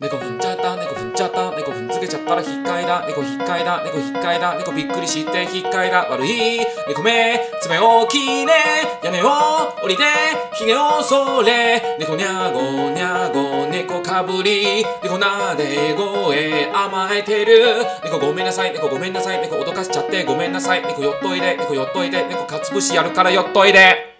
猫踏んじゃった猫踏んじゃった猫踏んづけちゃったら引っかいだ猫引っかいだ猫引っかいだ猫びっくりして引っかいだ。悪い。猫目爪を切れ屋根を降りてひげをそれ。猫にゃごにゃご猫かぶり。猫なで声甘えてる。猫ごめんなさい猫ごめんなさい猫脅かしちゃってごめんなさい。猫寄っといで猫寄っといで猫かつぶしやるから寄っといで。